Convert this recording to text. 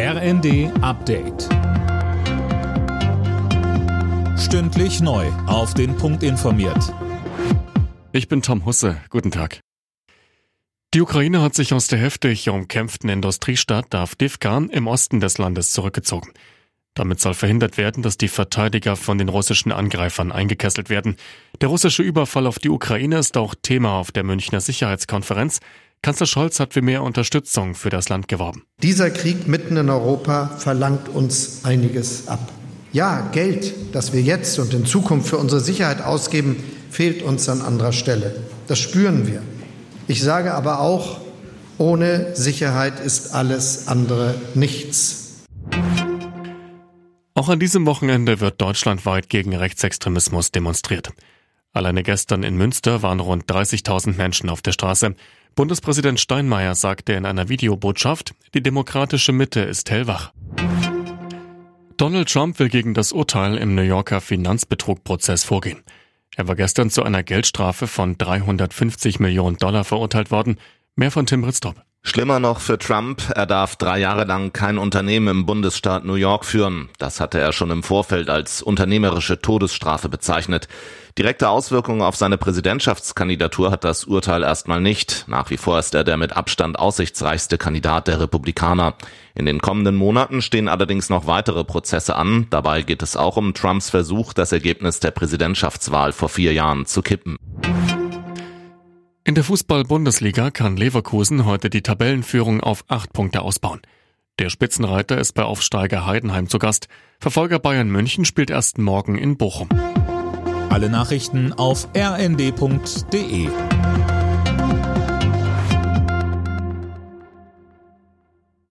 RND Update. Stündlich neu. Auf den Punkt informiert. Ich bin Tom Husse. Guten Tag. Die Ukraine hat sich aus der heftig umkämpften Industriestadt Avdivka im Osten des Landes zurückgezogen. Damit soll verhindert werden, dass die Verteidiger von den russischen Angreifern eingekesselt werden. Der russische Überfall auf die Ukraine ist auch Thema auf der Münchner Sicherheitskonferenz. Kanzler Scholz hat für mehr Unterstützung für das Land geworben. Dieser Krieg mitten in Europa verlangt uns einiges ab. Ja, Geld, das wir jetzt und in Zukunft für unsere Sicherheit ausgeben, fehlt uns an anderer Stelle. Das spüren wir. Ich sage aber auch, ohne Sicherheit ist alles andere nichts. Auch an diesem Wochenende wird deutschlandweit gegen Rechtsextremismus demonstriert. Alleine gestern in Münster waren rund 30.000 Menschen auf der Straße. Bundespräsident Steinmeier sagte in einer Videobotschaft, die demokratische Mitte ist hellwach. Donald Trump will gegen das Urteil im New Yorker Finanzbetrugprozess vorgehen. Er war gestern zu einer Geldstrafe von 350 Millionen Dollar verurteilt worden. Mehr von Tim Britztop. Schlimmer noch für Trump, er darf drei Jahre lang kein Unternehmen im Bundesstaat New York führen. Das hatte er schon im Vorfeld als unternehmerische Todesstrafe bezeichnet. Direkte Auswirkungen auf seine Präsidentschaftskandidatur hat das Urteil erstmal nicht. Nach wie vor ist er der mit Abstand aussichtsreichste Kandidat der Republikaner. In den kommenden Monaten stehen allerdings noch weitere Prozesse an. Dabei geht es auch um Trumps Versuch, das Ergebnis der Präsidentschaftswahl vor vier Jahren zu kippen. In der Fußball-Bundesliga kann Leverkusen heute die Tabellenführung auf acht Punkte ausbauen. Der Spitzenreiter ist bei Aufsteiger Heidenheim zu Gast. Verfolger Bayern München spielt erst morgen in Bochum. Alle Nachrichten auf rnd.de